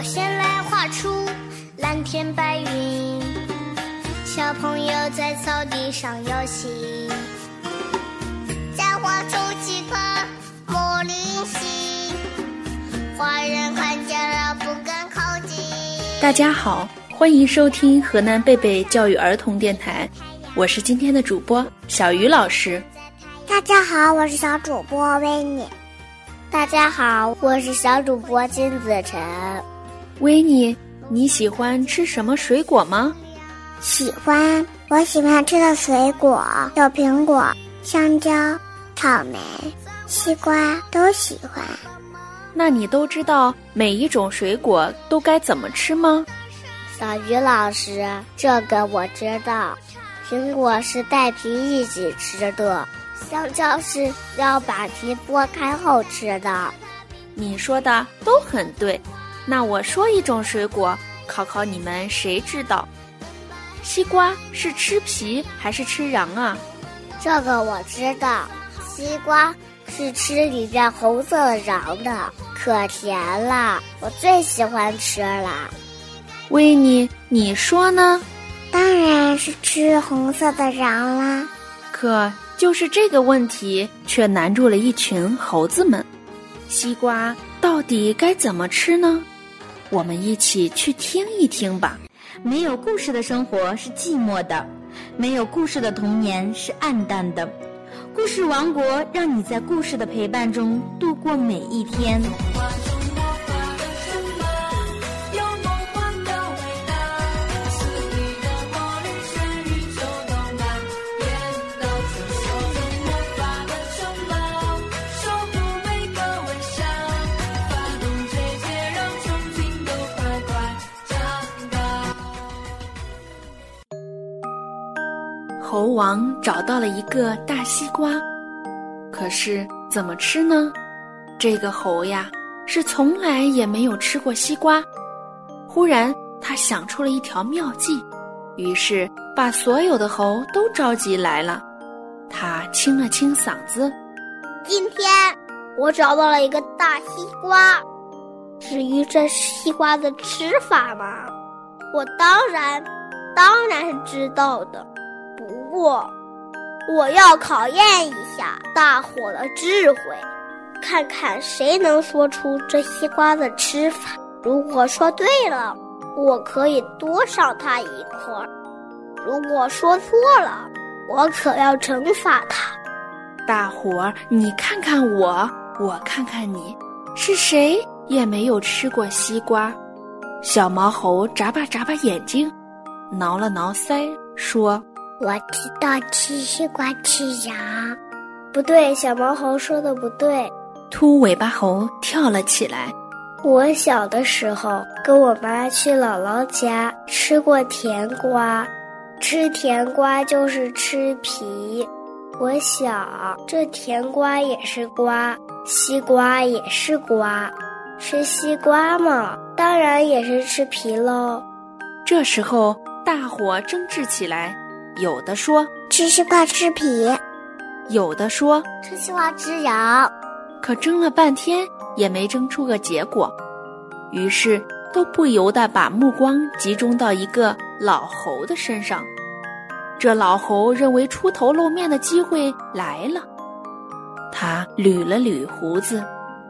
我先来画出蓝天白云，小朋友在草地上游戏，再画出几颗茉莉心，坏人看见了不敢靠近。大家好，欢迎收听河南贝贝教育儿童电台，我是今天的主播小鱼老师。大家好，我是小主播维尼。大家好，我是小主播金子晨。维尼，你喜欢吃什么水果吗？喜欢，我喜欢吃的水果有苹果、香蕉、草莓、西瓜，都喜欢。那你都知道每一种水果都该怎么吃吗？小鱼老师，这个我知道。苹果是带皮一起吃的。香蕉是要把皮剥开后吃的，你说的都很对。那我说一种水果，考考你们谁知道？西瓜是吃皮还是吃瓤啊？这个我知道，西瓜是吃里边红色的瓤的，可甜了，我最喜欢吃了。维尼，你说呢？当然是吃红色的瓤啦。可。就是这个问题，却难住了一群猴子们。西瓜到底该怎么吃呢？我们一起去听一听吧。没有故事的生活是寂寞的，没有故事的童年是暗淡的。故事王国让你在故事的陪伴中度过每一天。猴王找到了一个大西瓜，可是怎么吃呢？这个猴呀，是从来也没有吃过西瓜。忽然，他想出了一条妙计，于是把所有的猴都召集来了。他清了清嗓子：“今天我找到了一个大西瓜，至于这西瓜的吃法嘛，我当然当然是知道的。”不，我要考验一下大伙的智慧，看看谁能说出这西瓜的吃法。如果说对了，我可以多赏他一块；如果说错了，我可要惩罚他。大伙儿，你看看我，我看看你，是谁也没有吃过西瓜。小毛猴眨巴眨巴眼睛，挠了挠腮，说。我知道吃西瓜吃瓤，不对，小毛猴说的不对。秃尾巴猴跳了起来。我小的时候跟我妈去姥姥家吃过甜瓜，吃甜瓜就是吃皮。我想这甜瓜也是瓜，西瓜也是瓜，吃西瓜嘛，当然也是吃皮喽。这时候大伙争执起来。有的说吃西瓜吃皮，有的说吃西瓜吃瓤，可争了半天也没争出个结果，于是都不由得把目光集中到一个老猴的身上。这老猴认为出头露面的机会来了，他捋了捋胡子，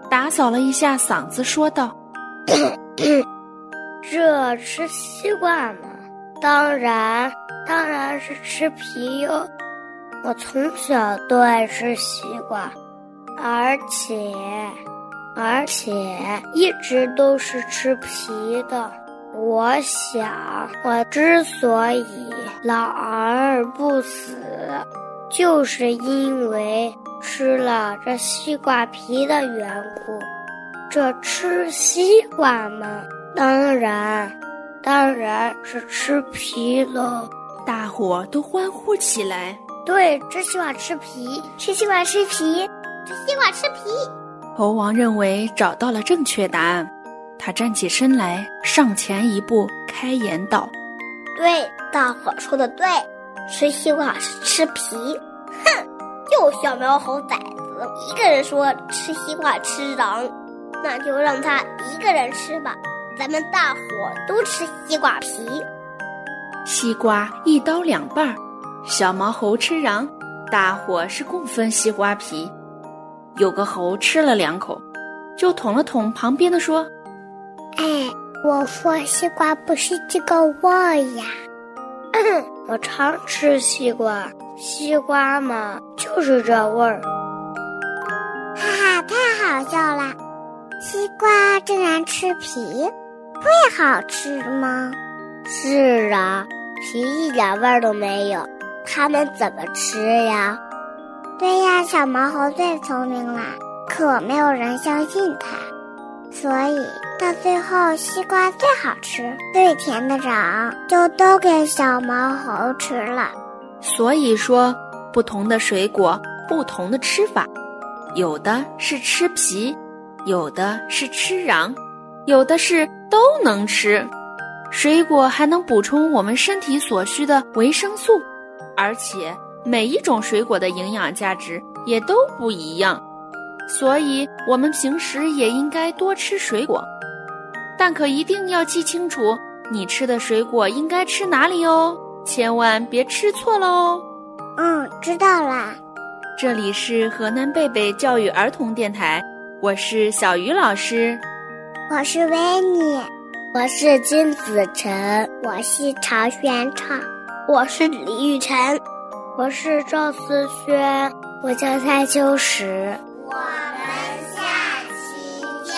打扫了一下嗓子，说道：“ 这吃西瓜吗？当然。”当然是吃皮哟，我从小都爱吃西瓜，而且而且一直都是吃皮的。我想，我之所以老而不死，就是因为吃了这西瓜皮的缘故。这吃西瓜嘛，当然当然是吃皮了。大伙都欢呼起来。对，吃西瓜吃皮，吃西瓜吃皮，吃西瓜吃皮。猴王认为找到了正确答案，他站起身来，上前一步，开言道：“对，大伙说的对，吃西瓜是吃皮。哼，又小苗猴崽子，一个人说吃西瓜吃瓤，那就让他一个人吃吧。咱们大伙都吃西瓜皮。西瓜一刀两半儿，小毛猴吃瓤，大伙是共分西瓜皮。有个猴吃了两口，就捅了捅旁边的说：“哎，我说西瓜不是这个味儿呀。我常吃西瓜，西瓜嘛就是这味儿。”哈哈，太好笑了！西瓜竟然吃皮，会好吃吗？是啊，皮一点味儿都没有，他们怎么吃呀？对呀，小毛猴最聪明了，可没有人相信他，所以到最后西瓜最好吃、最甜的瓤就都给小毛猴吃了。所以说，不同的水果，不同的吃法。有的是吃皮，有的是吃瓤，有的是都能吃。水果还能补充我们身体所需的维生素，而且每一种水果的营养价值也都不一样，所以我们平时也应该多吃水果。但可一定要记清楚，你吃的水果应该吃哪里哦，千万别吃错了哦。嗯，知道啦。这里是河南贝贝教育儿童电台，我是小鱼老师，我是维尼，我是金子晨，我是曹玄畅，我是李雨晨，我是赵思轩，我叫蔡秋实。我们下期见。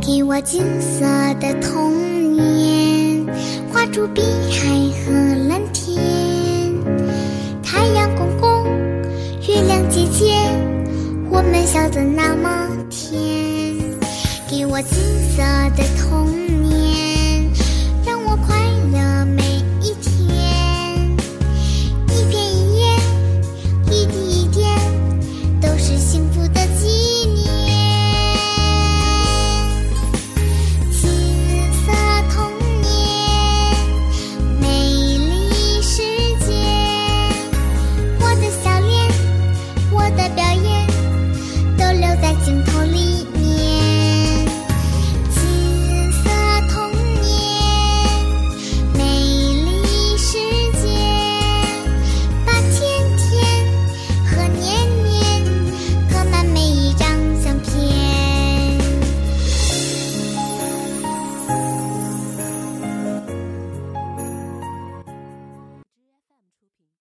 给我金色的童年，画出碧海和蓝天。那么甜。给我金色的童年。